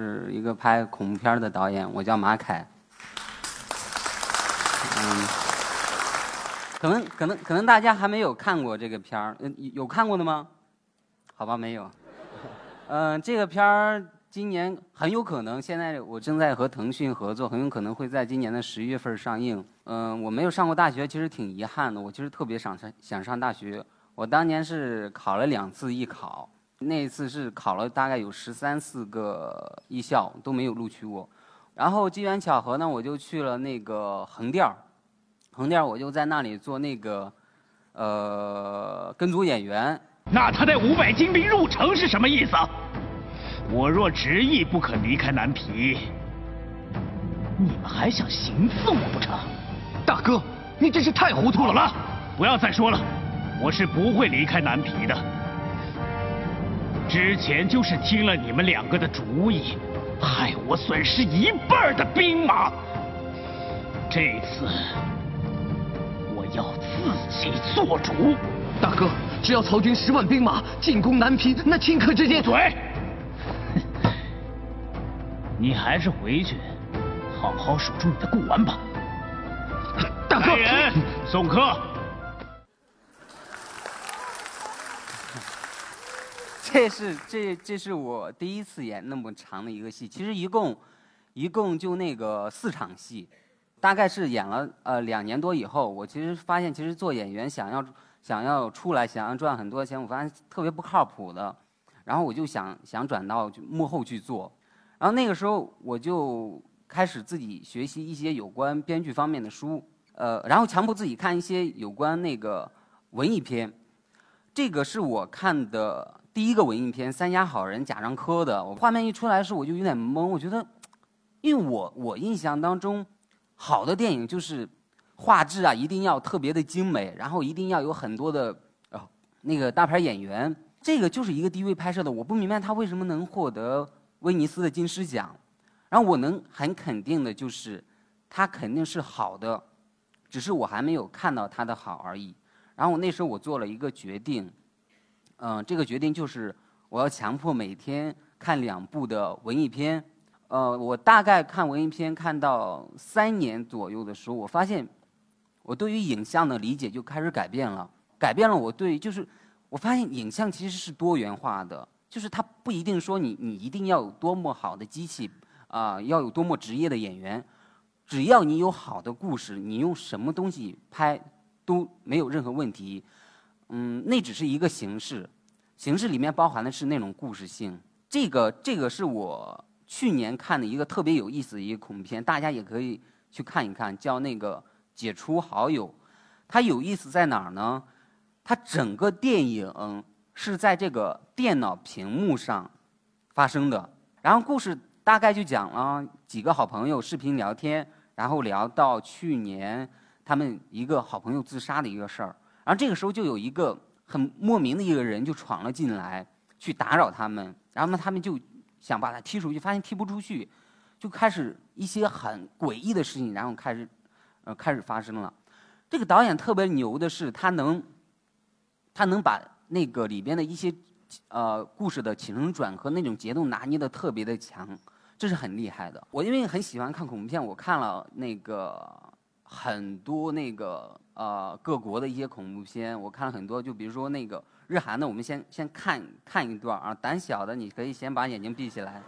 是一个拍恐怖片的导演，我叫马凯。嗯，可能可能可能大家还没有看过这个片儿，嗯，有看过的吗？好吧，没有。嗯，这个片儿今年很有可能，现在我正在和腾讯合作，很有可能会在今年的十一月份上映。嗯，我没有上过大学，其实挺遗憾的。我其实特别想上想上大学，我当年是考了两次艺考。那一次是考了大概有十三四个艺校都没有录取我，然后机缘巧合呢，我就去了那个横店儿，横店儿我就在那里做那个，呃，跟组演员。那他带五百精兵入城是什么意思？我若执意不肯离开南皮，你们还想行刺我不成？大哥，你真是太糊涂了啦！不要再说了，我是不会离开南皮的。之前就是听了你们两个的主意，害我损失一半的兵马。这次我要自己做主。大哥，只要曹军十万兵马进攻南平，那顷刻之间……嘴！你还是回去好好守住你的固丸吧。大哥，人送客。这是这这是我第一次演那么长的一个戏，其实一共一共就那个四场戏，大概是演了呃两年多以后，我其实发现其实做演员想要想要出来想要赚很多钱，我发现特别不靠谱的，然后我就想想转到幕后去做，然后那个时候我就开始自己学习一些有关编剧方面的书，呃，然后强迫自己看一些有关那个文艺片，这个是我看的。第一个文艺片《三峡好人》贾樟柯的，我画面一出来的时候我就有点懵，我觉得，因为我我印象当中，好的电影就是画质啊一定要特别的精美，然后一定要有很多的呃那个大牌演员，这个就是一个 DV 拍摄的，我不明白他为什么能获得威尼斯的金狮奖，然后我能很肯定的就是，他肯定是好的，只是我还没有看到他的好而已，然后我那时候我做了一个决定。嗯，这个决定就是我要强迫每天看两部的文艺片。呃，我大概看文艺片看到三年左右的时候，我发现我对于影像的理解就开始改变了，改变了我对就是我发现影像其实是多元化的，就是它不一定说你你一定要有多么好的机器啊，要有多么职业的演员，只要你有好的故事，你用什么东西拍都没有任何问题。嗯，那只是一个形式，形式里面包含的是那种故事性。这个这个是我去年看的一个特别有意思的一个恐怖片，大家也可以去看一看，叫那个《解除好友》。它有意思在哪儿呢？它整个电影是在这个电脑屏幕上发生的，然后故事大概就讲了几个好朋友视频聊天，然后聊到去年他们一个好朋友自杀的一个事儿。然后这个时候就有一个很莫名的一个人就闯了进来，去打扰他们。然后呢，他们就想把他踢出去，发现踢不出去，就开始一些很诡异的事情，然后开始呃开始发生了。这个导演特别牛的是，他能他能把那个里边的一些呃故事的起承转合那种节奏拿捏的特别的强，这是很厉害的。我因为很喜欢看恐怖片，我看了那个很多那个。呃，各国的一些恐怖片，我看了很多，就比如说那个日韩的，我们先先看看一段啊。胆小的，你可以先把眼睛闭起来。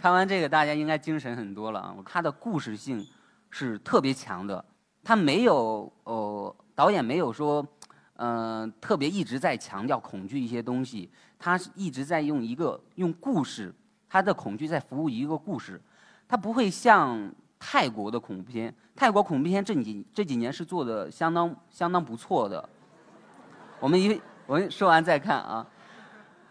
看完这个，大家应该精神很多了啊！它的故事性是特别强的，它没有哦，导演没有说，嗯，特别一直在强调恐惧一些东西，他是一直在用一个用故事，他的恐惧在服务一个故事，他不会像泰国的恐怖片，泰国恐怖片这几这几年是做的相当相当不错的。我们一我们说完再看啊，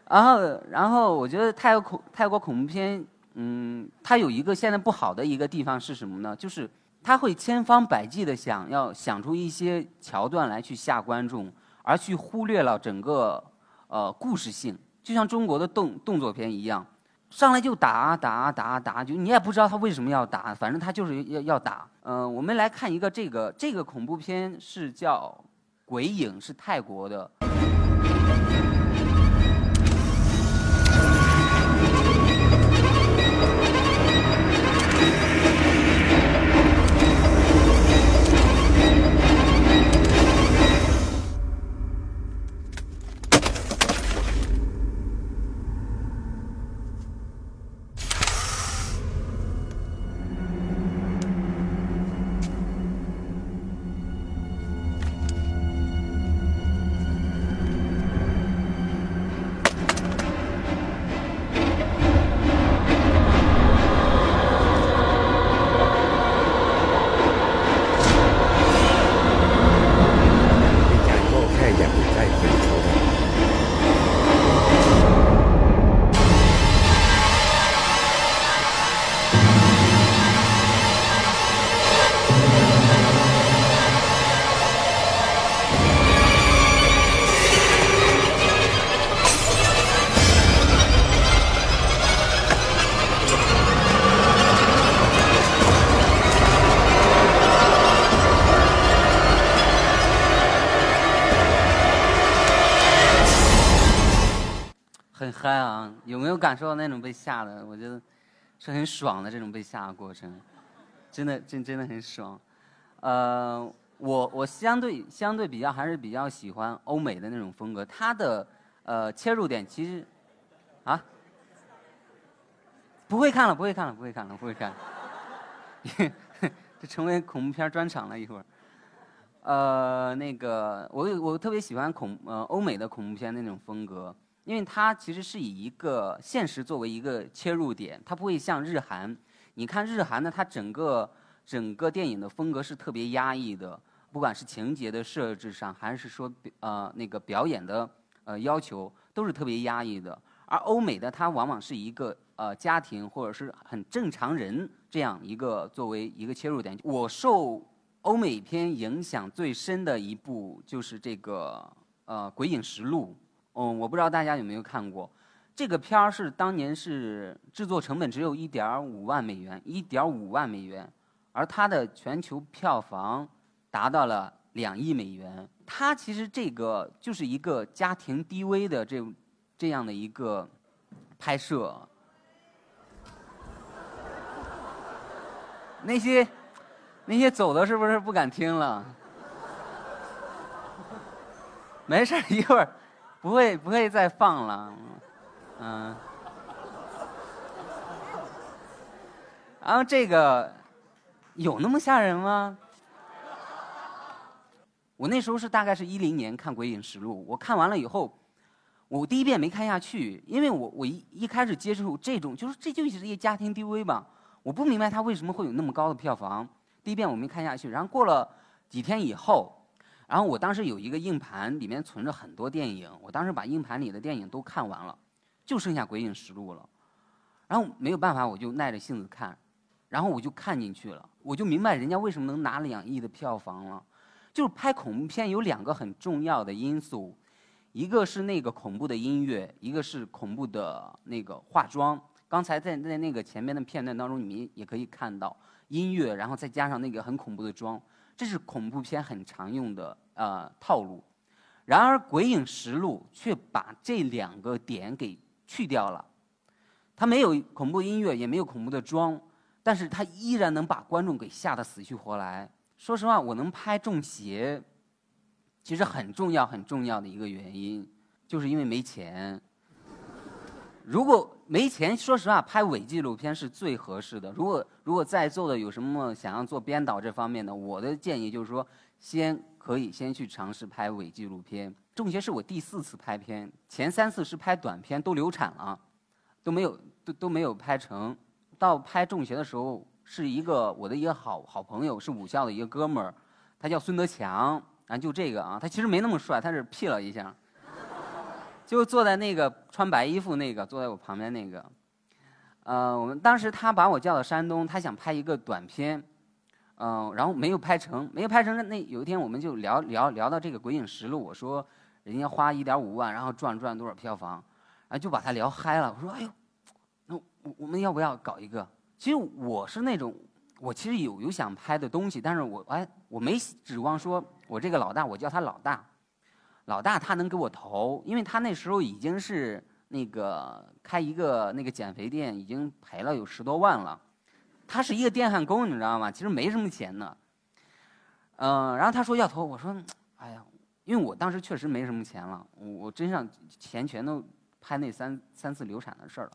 然后然后我觉得泰国恐泰国恐怖片。嗯，它有一个现在不好的一个地方是什么呢？就是他会千方百计的想要想出一些桥段来去吓观众，而去忽略了整个呃故事性。就像中国的动动作片一样，上来就打打打打，就你也不知道他为什么要打，反正他就是要要打。嗯，我们来看一个这个这个恐怖片是叫《鬼影》，是泰国的。嗨啊！有没有感受到那种被吓的？我觉得是很爽的这种被吓的过程，真的真真的很爽。呃，我我相对相对比较还是比较喜欢欧美的那种风格，它的呃切入点其实啊不会看了，不会看了，不会看了，不会看。这成为恐怖片专场了一会儿。呃，那个我我特别喜欢恐呃欧美的恐怖片那种风格。因为它其实是以一个现实作为一个切入点，它不会像日韩。你看日韩呢，它整个整个电影的风格是特别压抑的，不管是情节的设置上，还是说呃那个表演的呃要求，都是特别压抑的。而欧美的它往往是一个呃家庭或者是很正常人这样一个作为一个切入点。我受欧美片影响最深的一部就是这个呃《鬼影实录》。嗯，我不知道大家有没有看过，这个片儿是当年是制作成本只有一点五万美元，一点五万美元，而它的全球票房达到了两亿美元。它其实这个就是一个家庭 DV 的这这样的一个拍摄。那些那些走的是不是不敢听了？没事一会儿。不会，不会再放了，嗯。然后这个有那么吓人吗？我那时候是大概是一零年看《鬼影实录》，我看完了以后，我第一遍没看下去，因为我我一一开始接触这种，就是这就是一个家庭 DV 吧，我不明白它为什么会有那么高的票房。第一遍我没看下去，然后过了几天以后。然后我当时有一个硬盘，里面存着很多电影。我当时把硬盘里的电影都看完了，就剩下《鬼影实录》了。然后没有办法，我就耐着性子看，然后我就看进去了。我就明白人家为什么能拿两亿的票房了。就是拍恐怖片有两个很重要的因素，一个是那个恐怖的音乐，一个是恐怖的那个化妆。刚才在在那个前面的片段当中，你们也可以看到音乐，然后再加上那个很恐怖的妆。这是恐怖片很常用的呃套路，然而《鬼影实录》却把这两个点给去掉了，它没有恐怖音乐，也没有恐怖的妆，但是它依然能把观众给吓得死去活来。说实话，我能拍中邪，其实很重要很重要的一个原因，就是因为没钱。如果没钱，说实话，拍伪纪录片是最合适的。如果如果在座的有什么想要做编导这方面的，我的建议就是说，先可以先去尝试拍伪纪录片。中学是我第四次拍片，前三次是拍短片，都流产了，都没有都都没有拍成。到拍中学的时候，是一个我的一个好好朋友，是武校的一个哥们儿，他叫孙德强，然后就这个啊，他其实没那么帅，他是 P 了一下。就坐在那个穿白衣服那个，坐在我旁边那个，呃，我们当时他把我叫到山东，他想拍一个短片，嗯，然后没有拍成，没有拍成。那有一天我们就聊聊聊到这个《鬼影实录》，我说人家花一点五万，然后赚赚多少票房，然后就把他聊嗨了。我说哎呦，那我我们要不要搞一个？其实我是那种，我其实有有想拍的东西，但是我哎，我没指望说我这个老大，我叫他老大。老大他能给我投，因为他那时候已经是那个开一个那个减肥店，已经赔了有十多万了。他是一个电焊工，你知道吗？其实没什么钱的。嗯，然后他说要投，我说，哎呀，因为我当时确实没什么钱了，我真上钱全都拍那三三次流产的事儿了。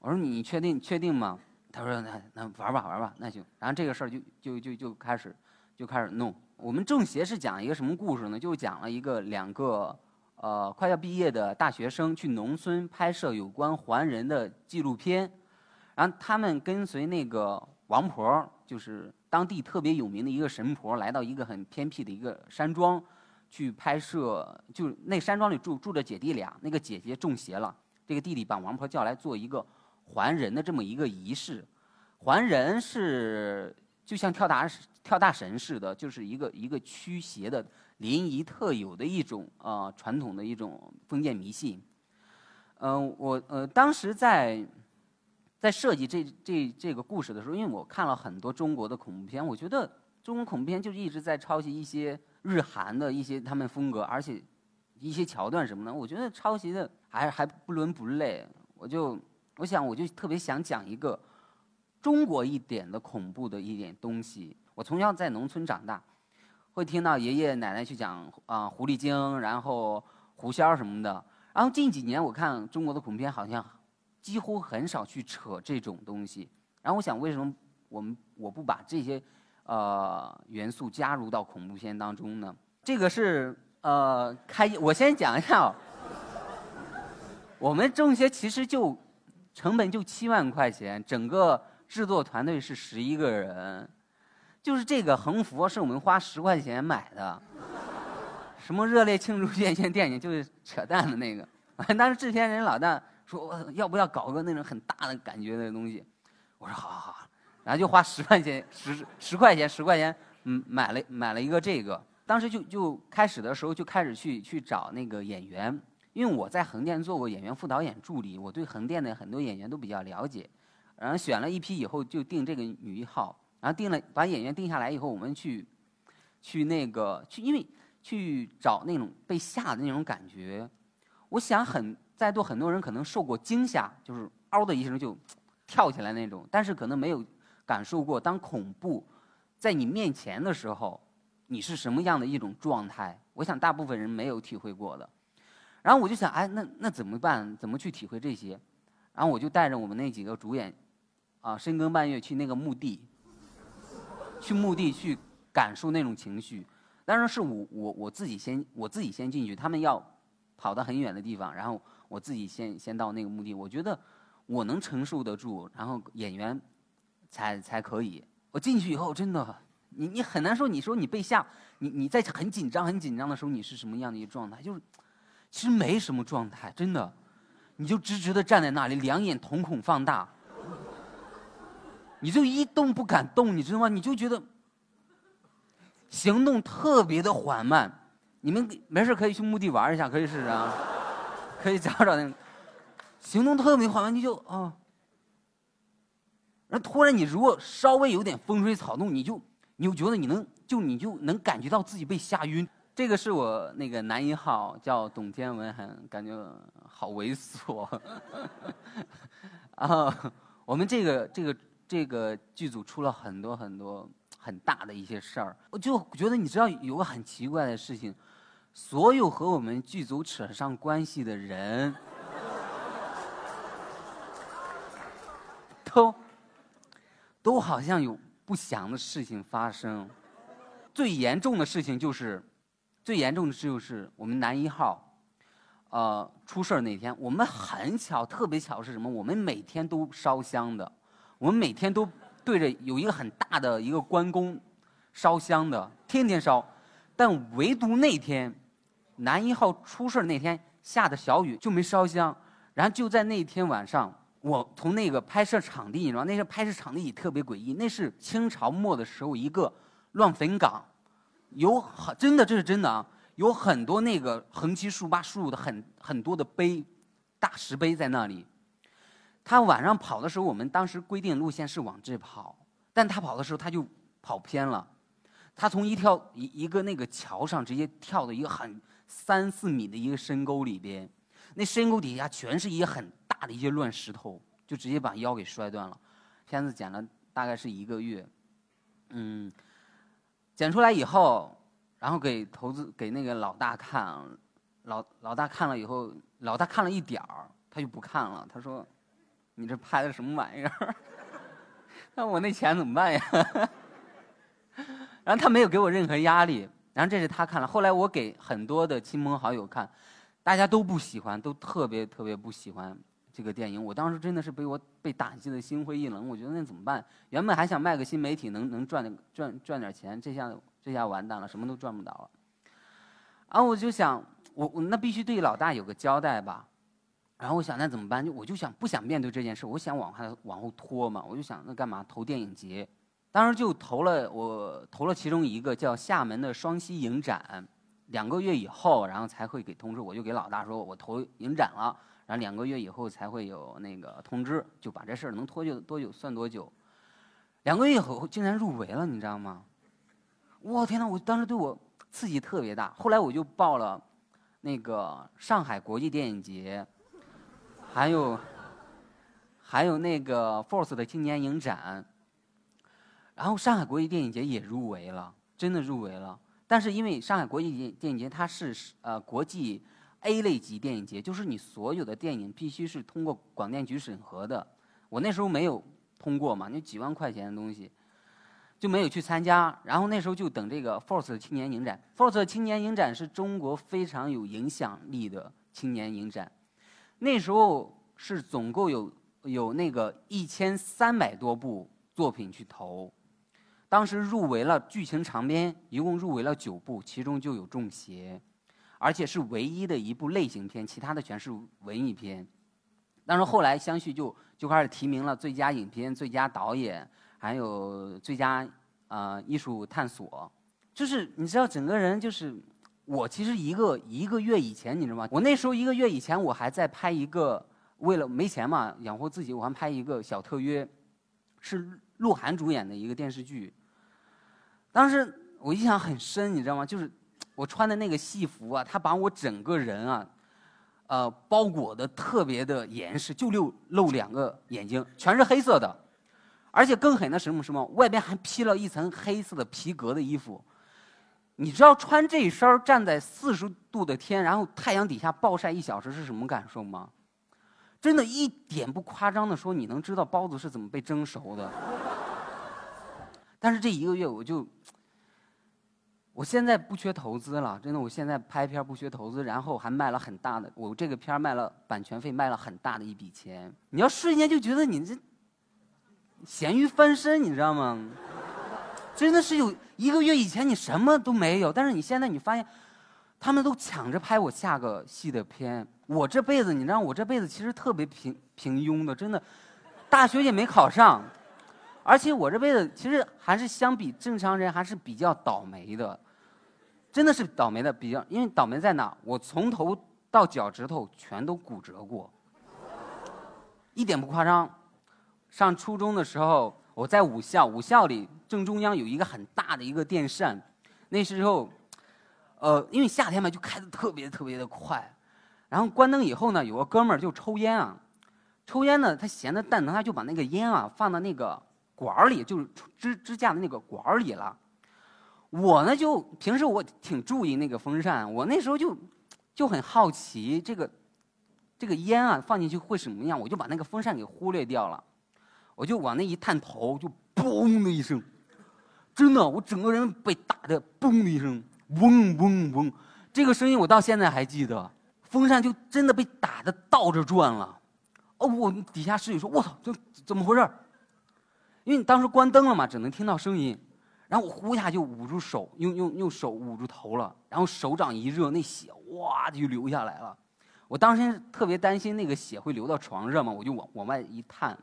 我说你确定确定吗？他说那那玩吧玩吧，那行。然后这个事儿就就就就开始就开始弄。我们政协是讲一个什么故事呢？就讲了一个两个呃快要毕业的大学生去农村拍摄有关还人的纪录片，然后他们跟随那个王婆，就是当地特别有名的一个神婆，来到一个很偏僻的一个山庄去拍摄。就那山庄里住住着姐弟俩，那个姐姐中邪了，这个弟弟把王婆叫来做一个还人的这么一个仪式。还人是就像跳大跳大神似的，就是一个一个驱邪的临沂特有的一种呃传统的一种封建迷信。嗯，我呃当时在在设计这这这个故事的时候，因为我看了很多中国的恐怖片，我觉得中国恐怖片就一直在抄袭一些日韩的一些他们风格，而且一些桥段什么的，我觉得抄袭的还还不伦不类。我就我想我就特别想讲一个中国一点的恐怖的一点东西。我从小在农村长大，会听到爷爷奶奶去讲啊狐狸精，然后狐仙什么的。然后近几年我看中国的恐怖片，好像几乎很少去扯这种东西。然后我想，为什么我们我不把这些呃元素加入到恐怖片当中呢？这个是呃开，我先讲一下，我们这些其实就成本就七万块钱，整个制作团队是十一个人。就是这个横幅是我们花十块钱买的，什么热烈庆祝院线电影就是扯淡的那个。当时制片人老大说要不要搞个那种很大的感觉的东西，我说好好好，然后就花十块钱十十块钱十块钱嗯买了买了一个这个。当时就就开始的时候就开始去去找那个演员，因为我在横店做过演员副导演助理，我对横店的很多演员都比较了解。然后选了一批以后就定这个女一号。然后定了，把演员定下来以后，我们去，去那个去，因为去找那种被吓的那种感觉。我想很在座很多人可能受过惊吓，就是嗷的一声就跳起来那种，但是可能没有感受过当恐怖在你面前的时候，你是什么样的一种状态。我想大部分人没有体会过的。然后我就想，哎，那那怎么办？怎么去体会这些？然后我就带着我们那几个主演，啊，深更半夜去那个墓地。去墓地去感受那种情绪，当然是我我我自己先我自己先进去，他们要跑到很远的地方，然后我自己先先到那个墓地。我觉得我能承受得住，然后演员才才可以。我进去以后，真的，你你很难说，你说你被吓，你你在很紧张很紧张的时候，你是什么样的一个状态？就是其实没什么状态，真的，你就直直的站在那里，两眼瞳孔放大。你就一动不敢动，你知道吗？你就觉得行动特别的缓慢。你们没事可以去墓地玩一下，可以试试啊，可以找找那个行动特别缓慢，你就啊。然后突然你如果稍微有点风吹草动，你就你就觉得你能就你就能感觉到自己被吓晕。这个是我那个男一号叫董天文，很感觉好猥琐。啊，我们这个这个。这个剧组出了很多很多很大的一些事儿，我就觉得你知道有个很奇怪的事情，所有和我们剧组扯上关系的人，都都好像有不祥的事情发生。最严重的事情就是，最严重的事就是我们男一号，呃，出事儿那天，我们很巧，特别巧是什么？我们每天都烧香的，我们每天都对着有一个很大的一个关公烧香的，天天烧。但唯独那天，男一号出事那天下的小雨就没烧香。然后就在那天晚上，我从那个拍摄场地，你知道，那个拍摄场地也特别诡异。那是清朝末的时候一个乱坟岗，有很真的这是真的啊，有很多那个横七竖八竖的很很多的碑，大石碑在那里。他晚上跑的时候，我们当时规定路线是往这跑，但他跑的时候他就跑偏了。他从一跳一一个那个桥上直接跳到一个很三四米的一个深沟里边，那深沟底下全是一些很大的一些乱石头，就直接把腰给摔断了。片子剪了大概是一个月，嗯，剪出来以后，然后给投资给那个老大看，老老大看了以后，老大看了一点儿，他就不看了，他说：“你这拍的什么玩意儿？那我那钱怎么办呀？” 然后他没有给我任何压力，然后这是他看了。后来我给很多的亲朋好友看，大家都不喜欢，都特别特别不喜欢这个电影。我当时真的是被我被打击的心灰意冷。我觉得那怎么办？原本还想卖个新媒体，能能赚点赚赚点钱，这下这下完蛋了，什么都赚不到了。然后我就想，我我那必须对老大有个交代吧。然后我想那怎么办？就我就想不想面对这件事，我想往后往后拖嘛。我就想那干嘛投电影节？当时就投了，我投了其中一个叫厦门的双溪影展，两个月以后，然后才会给通知。我就给老大说，我投影展了，然后两个月以后才会有那个通知，就把这事儿能拖就多久算多久。两个月以后竟然入围了，你知道吗？我天呐，我当时对我刺激特别大。后来我就报了那个上海国际电影节，还有还有那个 Force 的青年影展。然后上海国际电影节也入围了，真的入围了。但是因为上海国际电电影节它是呃国际 A 类级电影节，就是你所有的电影必须是通过广电局审核的。我那时候没有通过嘛，那几万块钱的东西就没有去参加。然后那时候就等这个 Force 青年影展，Force 青年影展是中国非常有影响力的青年影展。那时候是总共有有那个一千三百多部作品去投。当时入围了剧情长片，一共入围了九部，其中就有《中邪》，而且是唯一的一部类型片，其他的全是文艺片。但是后来相续就就开始提名了最佳影片、最佳导演，还有最佳啊艺术探索。就是你知道，整个人就是我其实一个一个月以前，你知道吗？我那时候一个月以前，我还在拍一个，为了没钱嘛，养活自己，我还拍一个小特约，是。鹿晗主演的一个电视剧，当时我印象很深，你知道吗？就是 我穿的那个戏服啊，他把我整个人啊，呃，包裹的特别的严实，就露露两个眼睛，全是黑色的，而且更狠的是什么什么，外边还披了一层黑色的皮革的衣服。你知道穿这身儿站在四十度的天，然后太阳底下暴晒一小时是什么感受吗？真的一点不夸张的说，你能知道包子是怎么被蒸熟的。但是这一个月我就，我现在不缺投资了，真的，我现在拍片不缺投资，然后还卖了很大的，我这个片卖了版权费，卖了很大的一笔钱。你要瞬间就觉得你这咸鱼翻身，你知道吗？真的是有一个月以前你什么都没有，但是你现在你发现，他们都抢着拍我下个戏的片。我这辈子，你知道，我这辈子其实特别平平庸的，真的，大学也没考上。而且我这辈子其实还是相比正常人还是比较倒霉的，真的是倒霉的比较。因为倒霉在哪？我从头到脚趾头全都骨折过，一点不夸张。上初中的时候，我在武校，武校里正中央有一个很大的一个电扇，那时候，呃，因为夏天嘛，就开的特别特别的快。然后关灯以后呢，有个哥们儿就抽烟啊，抽烟呢，他闲的蛋疼，他就把那个烟啊放到那个。管儿里就是支支架的那个管儿里了。我呢就平时我挺注意那个风扇，我那时候就就很好奇这个这个烟啊放进去会什么样，我就把那个风扇给忽略掉了。我就往那一探头，就嘣的一声，真的，我整个人被打的嘣的一声，嗡嗡嗡，这个声音我到现在还记得。风扇就真的被打的倒着转了，哦，我底下室友说：“我操，这怎么回事？”因为你当时关灯了嘛，只能听到声音。然后我呼一下就捂住手，用用用手捂住头了，然后手掌一热，那血哇就流下来了。我当时特别担心那个血会流到床上嘛，我就往往外一探，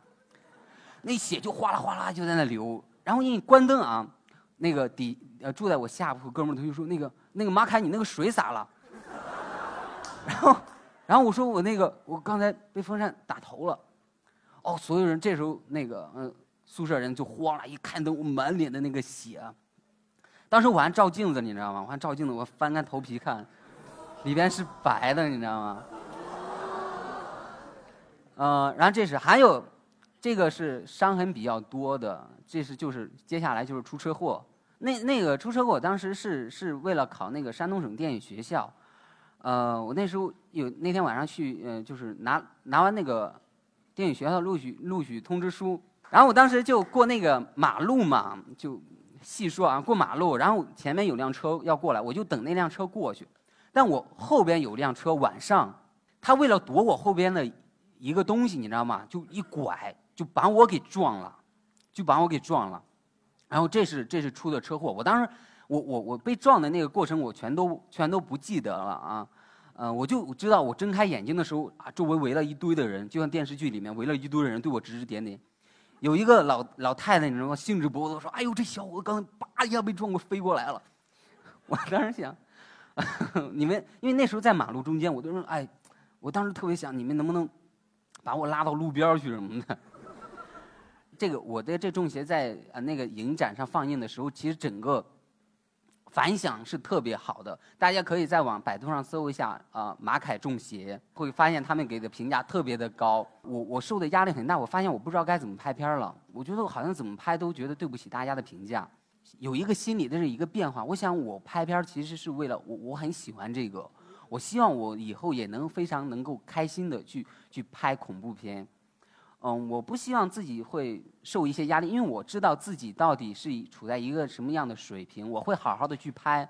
那血就哗啦哗啦就在那流。然后因为关灯啊，那个底呃住在我下铺哥们儿他就说：“那个那个马凯，你那个水洒了。”然后，然后我说我那个我刚才被风扇打头了，哦，所有人这时候那个嗯宿舍人就慌了，一看都满脸的那个血。当时我还照镜子，你知道吗？我还照镜子，我翻开头皮看，里边是白的，你知道吗？呃，然后这是还有，这个是伤痕比较多的，这是就是接下来就是出车祸。那那个出车祸，当时是是为了考那个山东省电影学校。呃，我那时候有那天晚上去，呃，就是拿拿完那个电影学校的录取录取通知书，然后我当时就过那个马路嘛，就细说啊，过马路，然后前面有辆车要过来，我就等那辆车过去，但我后边有辆车，晚上他为了躲我后边的一个东西，你知道吗？就一拐就把我给撞了，就把我给撞了，然后这是这是出的车祸，我当时。我我我被撞的那个过程，我全都全都不记得了啊，嗯，我就知道我睁开眼睛的时候啊，周围围了一堆的人，就像电视剧里面围了一堆的人对我指指点点。有一个老老太太，你知道吗？兴致勃勃地说：“哎呦，这小伙子刚才叭一下被撞过飞过来了。”我当时想，你们因为那时候在马路中间，我都说：“哎，我当时特别想，你们能不能把我拉到路边去什么的？”这个我的这中邪在呃那个影展上放映的时候，其实整个。反响是特别好的，大家可以在网百度上搜一下啊，马凯中邪，会发现他们给的评价特别的高。我我受的压力很大，我发现我不知道该怎么拍片了。我觉得我好像怎么拍都觉得对不起大家的评价，有一个心理的是一个变化。我想我拍片其实是为了我我很喜欢这个，我希望我以后也能非常能够开心的去去拍恐怖片。嗯，我不希望自己会受一些压力，因为我知道自己到底是处在一个什么样的水平，我会好好的去拍。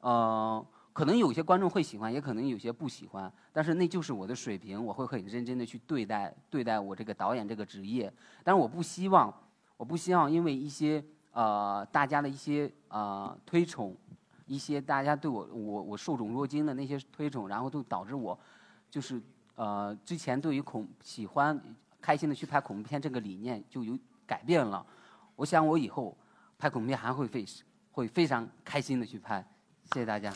呃，可能有些观众会喜欢，也可能有些不喜欢，但是那就是我的水平，我会很认真的去对待对待我这个导演这个职业。但是我不希望，我不希望因为一些呃大家的一些呃推崇，一些大家对我我我受宠若惊的那些推崇，然后都导致我就是呃之前对于恐喜欢。开心的去拍恐怖片，这个理念就有改变了。我想我以后拍恐怖片还会非会非常开心的去拍。谢谢大家。